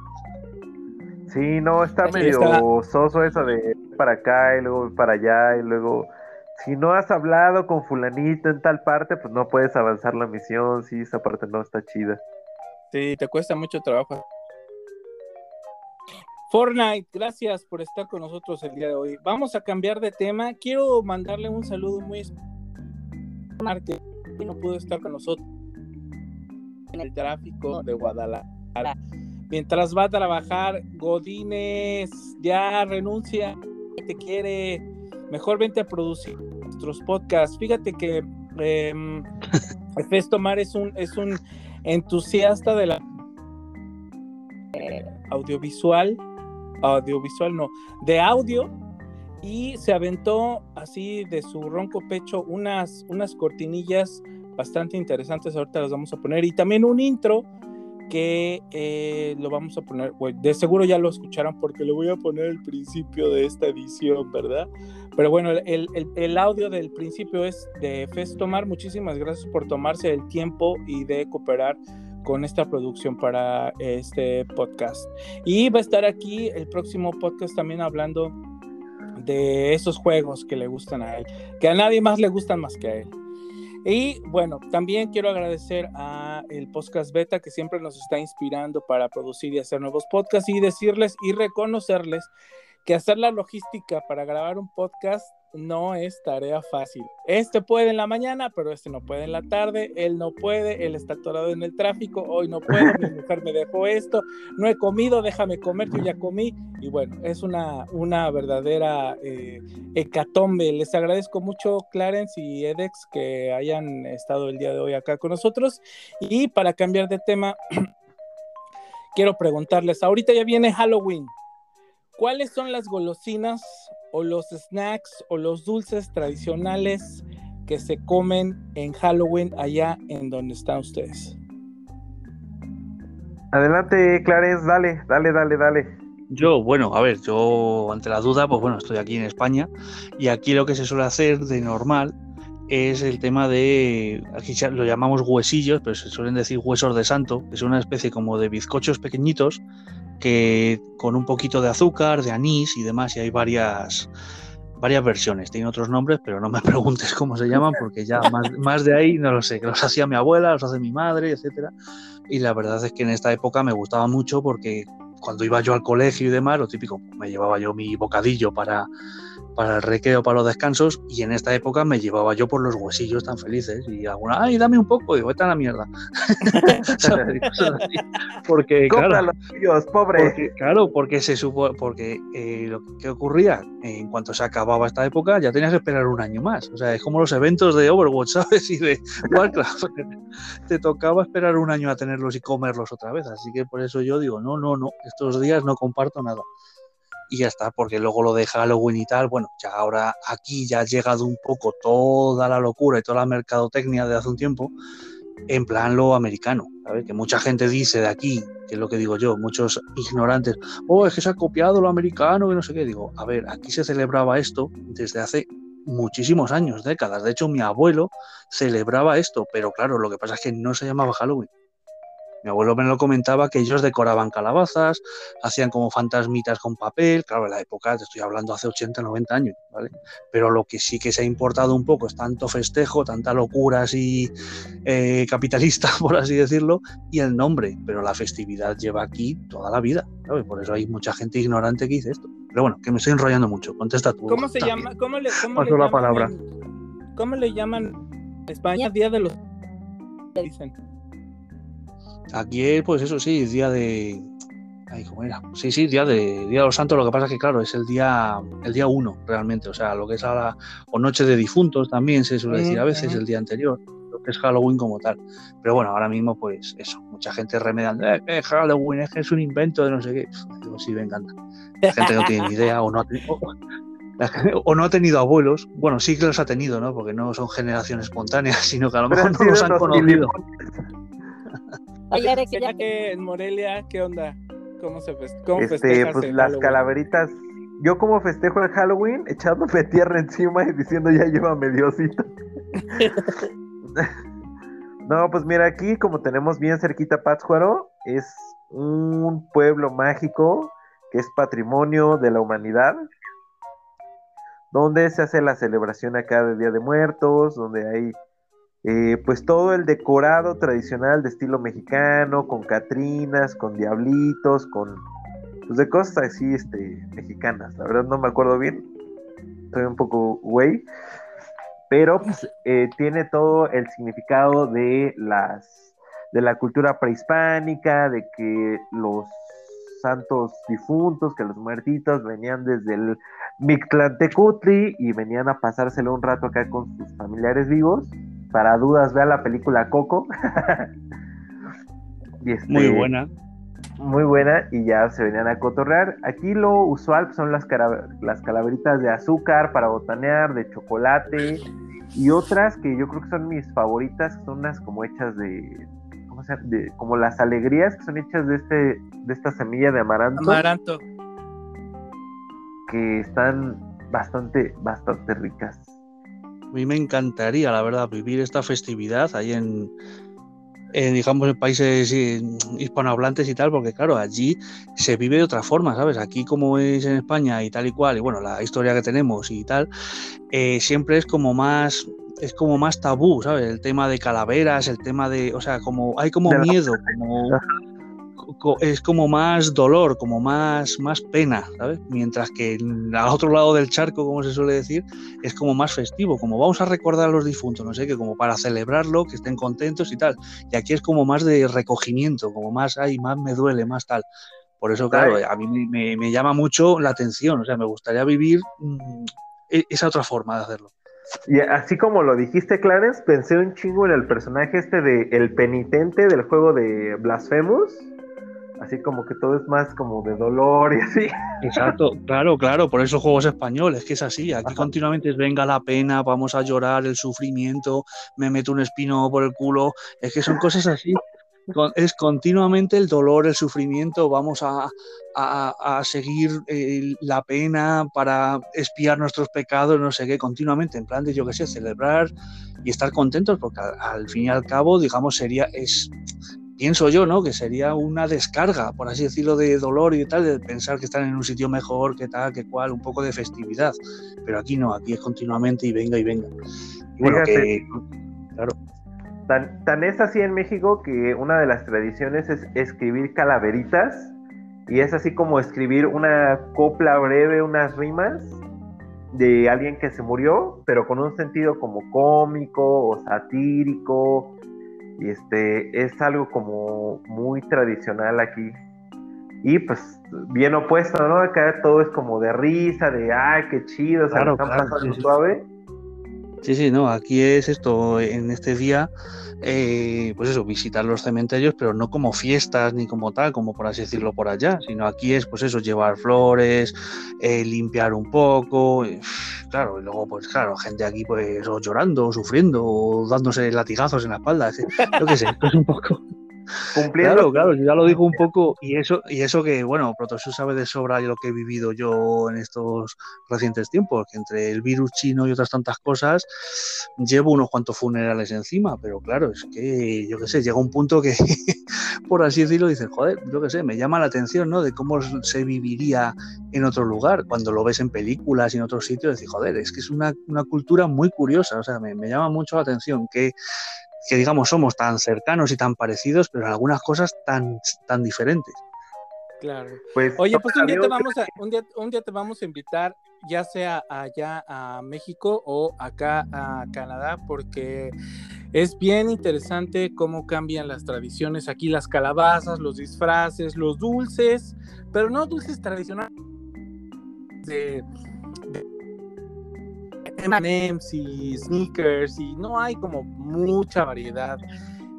Sí, no, está medio soso eso de para acá y luego para allá y luego si no has hablado con fulanito en tal parte, pues no puedes avanzar la misión, sí, esa parte no está chida.
Sí, te cuesta mucho trabajo. Fortnite, gracias por estar con nosotros el día de hoy. Vamos a cambiar de tema. Quiero mandarle un saludo muy especial que no pudo estar con nosotros en el tráfico de Guadalajara. Mientras va a trabajar, Godínez ya renuncia, te quiere, mejor vente a producir nuestros podcasts. Fíjate que eh, Tomar es un, es un entusiasta de la audiovisual, audiovisual no, de audio y se aventó así de su ronco pecho unas, unas cortinillas bastante interesantes, ahorita las vamos a poner, y también un intro que eh, lo vamos a poner, de seguro ya lo escucharon porque lo voy a poner al principio de esta edición, ¿verdad? Pero bueno, el, el, audio del principio es de Festomar, muchísimas gracias por tomarse el tiempo y de cooperar con esta producción para este podcast. Y va a estar aquí el próximo podcast también hablando de esos juegos que le gustan a él, que a nadie más le gustan más que a él. Y bueno, también quiero agradecer a el podcast Beta que siempre nos está inspirando para producir y hacer nuevos podcasts y decirles y reconocerles que hacer la logística para grabar un podcast no es tarea fácil. Este puede en la mañana, pero este no puede en la tarde, él no puede, él está atorado en el tráfico, hoy no puedo, mi mujer me dejó esto, no he comido, déjame comer, yo ya comí. Y bueno, es una, una verdadera eh, hecatombe. Les agradezco mucho, Clarence y Edex, que hayan estado el día de hoy acá con nosotros. Y para cambiar de tema, quiero preguntarles, ahorita ya viene Halloween. ¿Cuáles son las golosinas o los snacks o los dulces tradicionales que se comen en Halloween allá en donde están ustedes?
Adelante, Clarence, dale, dale, dale, dale.
Yo, bueno, a ver, yo ante la duda, pues bueno, estoy aquí en España y aquí lo que se suele hacer de normal es el tema de, aquí lo llamamos huesillos, pero se suelen decir huesos de santo, que es una especie como de bizcochos pequeñitos que con un poquito de azúcar, de anís y demás, y hay varias, varias versiones. Tiene otros nombres, pero no me preguntes cómo se llaman, porque ya más, más de ahí no lo sé, que los hacía mi abuela, los hace mi madre, etcétera. Y la verdad es que en esta época me gustaba mucho porque cuando iba yo al colegio y demás, lo típico, me llevaba yo mi bocadillo para para el recreo, para los descansos, y en esta época me llevaba yo por los huesillos tan felices, y alguna, ay, dame un poco, digo, a la mierda. porque, claro,
los pobre.
claro, porque se supo, porque eh, lo que ocurría, en cuanto se acababa esta época, ya tenías que esperar un año más. O sea, es como los eventos de Overwatch, ¿sabes? Y de Warcraft. Te tocaba esperar un año a tenerlos y comerlos otra vez. Así que por eso yo digo, no, no, no, estos días no comparto nada y ya está, porque luego lo de Halloween y tal, bueno, ya ahora aquí ya ha llegado un poco toda la locura y toda la mercadotecnia de hace un tiempo en plan lo americano, ¿sabes? Que mucha gente dice de aquí, que es lo que digo yo, muchos ignorantes, oh, es que se ha copiado lo americano y no sé qué, digo, a ver, aquí se celebraba esto desde hace muchísimos años, décadas, de hecho mi abuelo celebraba esto, pero claro, lo que pasa es que no se llamaba Halloween, mi abuelo me lo comentaba que ellos decoraban calabazas, hacían como fantasmitas con papel, claro, en la época, te estoy hablando hace 80, 90 años, ¿vale? Pero lo que sí que se ha importado un poco es tanto festejo, tanta locura así eh, capitalista, por así decirlo, y el nombre, pero la festividad lleva aquí toda la vida, ¿sabes? Por eso hay mucha gente ignorante que dice esto. Pero bueno, que me estoy enrollando mucho, contesta tú.
¿Cómo se llama? ¿Cómo le, cómo
la palabra.
¿Cómo le llaman España Día de los... Dicen.
Aquí es, pues eso sí, día de. Ay, ¿cómo era? Sí, sí, día de Día de los Santos. Lo que pasa es que, claro, es el día el día uno, realmente. O sea, lo que es ahora. O Noche de Difuntos también se suele decir a veces, el día anterior. Lo que es Halloween como tal. Pero bueno, ahora mismo, pues eso. Mucha gente remediando. Eh, Halloween es que es un invento de no sé qué. Digo, sí, me encanta. La gente no tiene ni idea o no ha tenido. O no ha tenido abuelos, bueno, sí que los ha tenido, ¿no? Porque no son generaciones espontáneas, sino que a lo mejor no los han conocido.
Oye, que en Morelia, ¿qué onda? ¿Cómo se cómo
este, pues las calaveritas. Yo como festejo el Halloween, echándome tierra encima y diciendo ya llévame Diosito. no, pues mira, aquí como tenemos bien cerquita Pátzcuaro, es un pueblo mágico que es patrimonio de la humanidad, donde se hace la celebración acá de Día de Muertos, donde hay eh, pues todo el decorado tradicional de estilo mexicano, con catrinas, con diablitos, con pues de cosas así este, mexicanas. La verdad no me acuerdo bien, estoy un poco güey, pero pues, eh, tiene todo el significado de las de la cultura prehispánica, de que los santos difuntos, que los muertitos venían desde el Mictlantecutli y venían a pasárselo un rato acá con sus familiares vivos para dudas, vea la película Coco.
Este, muy buena.
Muy buena y ya se venían a cotorrear. Aquí lo usual son las, las calaveritas de azúcar para botanear, de chocolate y otras que yo creo que son mis favoritas, son unas como hechas de, ¿cómo se llama? De, como las alegrías que son hechas de este de esta semilla de amaranto.
Amaranto.
Que están bastante bastante ricas.
A mí me encantaría, la verdad, vivir esta festividad ahí en, digamos, en países hispanohablantes y tal, porque claro, allí se vive de otra forma, ¿sabes? Aquí como es en España y tal y cual, y bueno, la historia que tenemos y tal, eh, siempre es como más es como más tabú, ¿sabes? El tema de calaveras, el tema de, o sea, como hay como miedo, como es como más dolor, como más, más pena, ¿sabes? Mientras que al otro lado del charco, como se suele decir, es como más festivo, como vamos a recordar a los difuntos, no sé, que como para celebrarlo, que estén contentos y tal. Y aquí es como más de recogimiento, como más, ay, más me duele, más tal. Por eso, claro, a mí me, me llama mucho la atención, o sea, me gustaría vivir mm, e, esa otra forma de hacerlo.
Y así como lo dijiste, Clarence, pensé un chingo en el personaje este de El Penitente del juego de Blasphemous así como que todo es más como de dolor y así.
Exacto, claro, claro, por eso juegos españoles, que es así, aquí continuamente es venga la pena, vamos a llorar, el sufrimiento, me meto un espino por el culo, es que son cosas así. Es continuamente el dolor, el sufrimiento, vamos a, seguir eh, la pena para espiar nuestros pecados, no sé qué, continuamente, en plan de, yo qué sé, celebrar y estar contentos, porque al, al fin y al cabo, digamos, sería, es, pienso yo, ¿no? Que sería una descarga, por así decirlo, de dolor y tal, de pensar que están en un sitio mejor, que tal, que cual, un poco de festividad. Pero aquí no, aquí es continuamente y venga y venga. Y bueno, que, claro.
Tan, tan, es así en México que una de las tradiciones es escribir calaveritas y es así como escribir una copla breve, unas rimas de alguien que se murió, pero con un sentido como cómico o satírico y este es algo como muy tradicional aquí. Y pues bien opuesto, ¿no? Acá todo es como de risa, de ay, qué chido,
claro, están pasando
suave.
Sí, sí, no, aquí es esto, en este día, eh, pues eso, visitar los cementerios, pero no como fiestas ni como tal, como por así decirlo por allá, sino aquí es, pues eso, llevar flores, eh, limpiar un poco, claro, y luego, pues claro, gente aquí, pues, o llorando, o sufriendo, o dándose latigazos en la espalda, yo qué sé, es un poco, Claro, claro, ya lo digo un poco, y eso, y eso que, bueno, Protosur sabe de sobra lo que he vivido yo en estos recientes tiempos, que entre el virus chino y otras tantas cosas, llevo unos cuantos funerales encima, pero claro, es que, yo qué sé, llega un punto que, por así decirlo, dices, joder, yo qué sé, me llama la atención, ¿no? De cómo se viviría en otro lugar, cuando lo ves en películas y en otros sitios, decir, joder, es que es una, cultura muy curiosa, o sea, me, me llama mucho la atención que que digamos somos tan cercanos y tan parecidos, pero en algunas cosas tan, tan diferentes.
Claro. Pues, Oye, pues un día, te vamos a, un, día, un día te vamos a invitar, ya sea allá a México o acá a Canadá, porque es bien interesante cómo cambian las tradiciones aquí, las calabazas, los disfraces, los dulces, pero no dulces tradicionales de M&M's y sneakers y no hay como mucha variedad.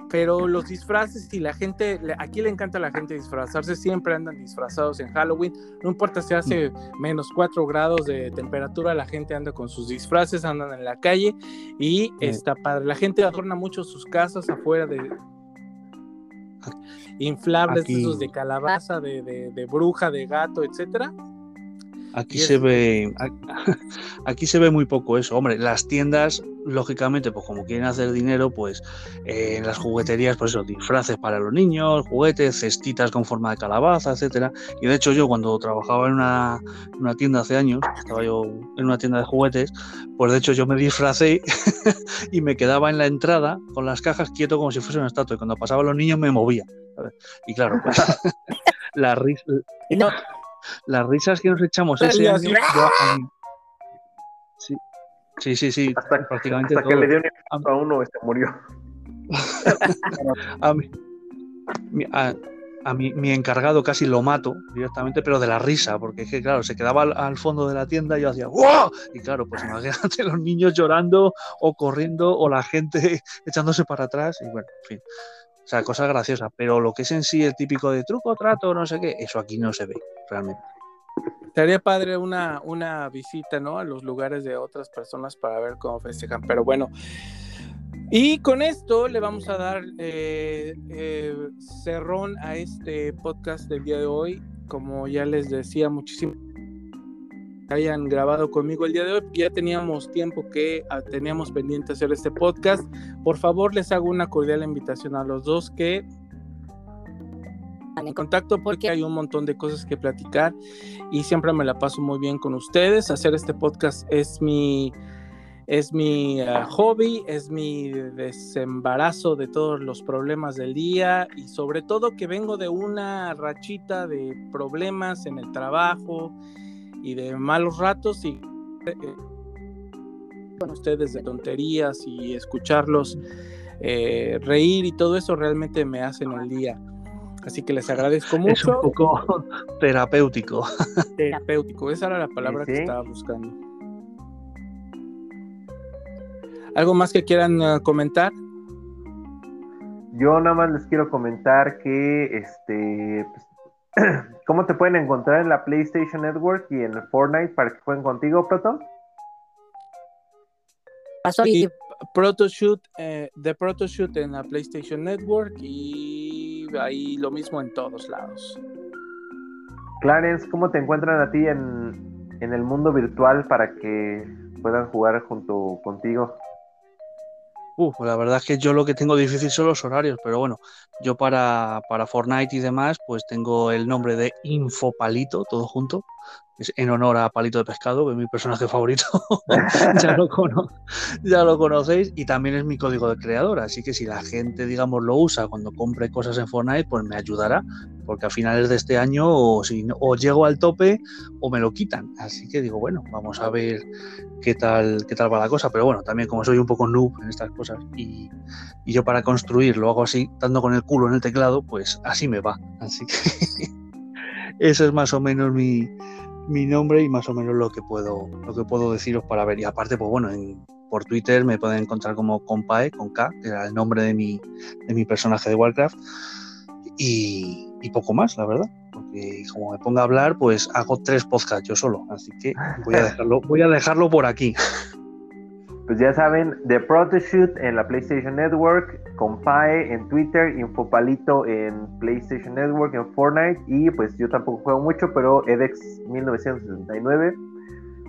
Pero los disfraces y la gente, aquí le encanta a la gente disfrazarse, siempre andan disfrazados en Halloween, no importa si hace menos 4 grados de temperatura, la gente anda con sus disfraces, andan en la calle y está padre. La gente adorna mucho sus casas afuera de, inflables esos de calabaza, de, de, de, bruja, de gato, etcétera.
Aquí se ve aquí se ve muy poco eso. Hombre, las tiendas, lógicamente, pues como quieren hacer dinero, pues eh, en las jugueterías, pues eso, disfraces para los niños, juguetes, cestitas con forma de calabaza, etcétera. Y de hecho, yo cuando trabajaba en una, tienda hace años, estaba yo en una tienda de juguetes, pues de hecho yo me disfracé y me quedaba en la entrada con las cajas quieto como si fuese una estatua. Y cuando pasaban los niños me movía. Y claro, pues la risa las risas que nos echamos ese año, sí, sí, sí, sí
hasta, prácticamente hasta que le dio un a uno se murió.
a mí, a, mi, encargado casi lo mato directamente, pero de la risa, porque es que, claro, se quedaba al, fondo de la tienda y yo hacía ¡Wow! Y claro, pues imagínate los niños llorando o corriendo o la gente echándose para atrás y bueno, en fin. O sea, cosas graciosas, pero lo que es en sí el típico de truco, trato, no sé qué, eso aquí no se ve realmente.
Sería padre una, una visita, ¿no? A los lugares de otras personas para ver cómo festejan. Pero bueno, y con esto le vamos a dar eh, eh, cerrón a este podcast del día de hoy. Como ya les decía, muchísimo hayan grabado conmigo el día de hoy. Ya teníamos tiempo que ah, teníamos pendiente hacer este podcast. Por favor, les hago una cordial invitación a los dos que en contacto porque hay un montón de cosas que platicar y siempre me la paso muy bien con ustedes. Hacer este podcast es mi es mi ah, hobby, es mi desembarazo de todos los problemas del día y sobre todo que vengo de una rachita de problemas en el trabajo y de malos ratos y eh, con ustedes de tonterías y escucharlos eh, reír y todo eso realmente me hacen el día. Así que les agradezco mucho. Es
un poco terapéutico.
Terapéutico, esa era la palabra que estaba buscando. ¿Algo más que quieran uh, comentar?
Yo nada más les quiero comentar que, este, pues, ¿cómo te pueden encontrar en la PlayStation Network y en el Fortnite para que jueguen contigo, Proto?
Y Protoshoot, eh, de Protoshoot en la PlayStation Network y ahí lo mismo en todos lados.
Clarence, ¿cómo te encuentran a ti en, en el mundo virtual para que puedan jugar junto contigo?
Uf, la verdad es que yo lo que tengo difícil son los horarios, pero bueno, yo para, para Fortnite y demás, pues tengo el nombre de Infopalito, todo junto, en honor a Palito de Pescado, que es mi personaje favorito. ya, lo ya lo conocéis. Y también es mi código de creador. Así que si la gente, digamos, lo usa cuando compre cosas en Fortnite, pues me ayudará. Porque a finales de este año o, si, o llego al tope o me lo quitan. Así que digo, bueno, vamos a ver qué tal, qué tal va la cosa. Pero bueno, también como soy un poco noob en estas cosas y, y yo para construir lo hago así, dando con el culo en el teclado, pues así me va. Así que eso es más o menos mi, mi nombre y más o menos lo que puedo, lo que puedo deciros para ver. Y aparte, pues bueno, por Twitter me pueden encontrar como Compae, con K, que era el nombre de mi, de mi personaje de Warcraft. Y, poco más, la verdad. Porque como me ponga a hablar, pues hago tres podcasts yo solo. Así que voy a dejarlo, voy a dejarlo por aquí.
Pues ya saben, The Protoshoot en la PlayStation Network, Compay en Twitter, Infopalito en PlayStation Network, en Fortnite y pues yo tampoco juego mucho, pero Edex 1969.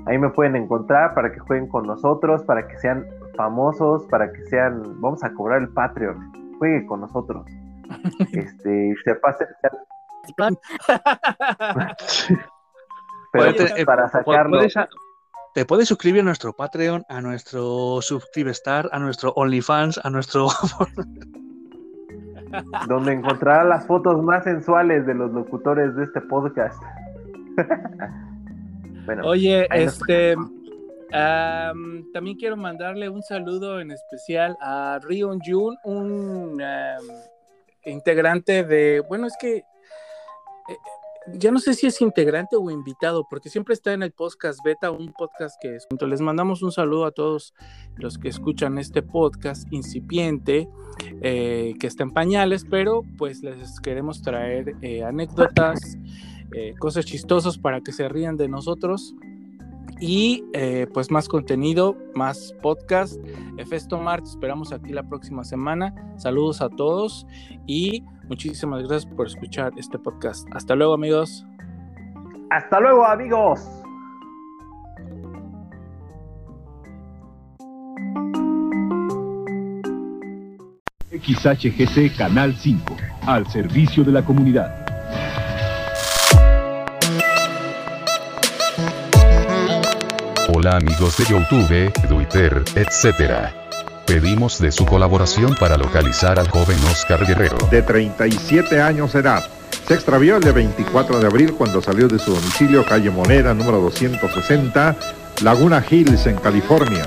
Ahí me pueden encontrar para que jueguen con nosotros, para que sean famosos, para que sean, vamos a cobrar el Patreon, juegue con nosotros. este, se pase.
pero para sacarlo te puedes suscribir a nuestro Patreon, a nuestro Subscribestar, a nuestro OnlyFans, a nuestro.
Donde encontrará las fotos más sensuales de los locutores de este podcast.
bueno, Oye, este. también quiero mandarle un saludo en especial a Rion Jun, un integrante de. Bueno, es que. Eh, ya no sé si es integrante o invitado, porque siempre está en el podcast beta, un podcast que es. Les mandamos un saludo a todos los que escuchan este podcast incipiente, eh, que está en pañales, pero pues les queremos traer eh, anécdotas, eh, cosas chistosas para que se rían de nosotros. Y pues más contenido, más podcast. Efesto Mart, esperamos aquí la próxima semana. Saludos a todos y Muchísimas gracias por escuchar este podcast. Hasta luego amigos.
Hasta luego amigos.
XHGC Canal 5, al servicio de la comunidad. Amigos de YouTube, Twitter, etc. Pedimos de su colaboración para localizar al joven Oscar Guerrero.
De 37 años de edad. Se extravió el día 24 de abril cuando salió de su domicilio calle Moneda número 260, Laguna Hills en California.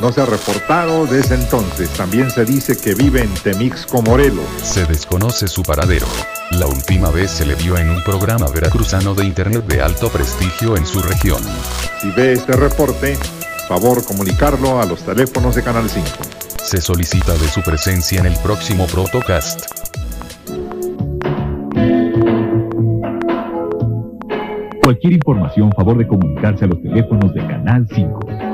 No se ha reportado desde entonces. También se dice que vive en Temixco, Morelos.
Se desconoce su paradero. La última vez se le vio en un programa veracruzano de internet de alto prestigio en su región.
Si ve este reporte, favor comunicarlo a los teléfonos de Canal 5.
Se solicita de su presencia en el próximo Protocast.
Cualquier información, favor de comunicarse a los teléfonos de Canal 5.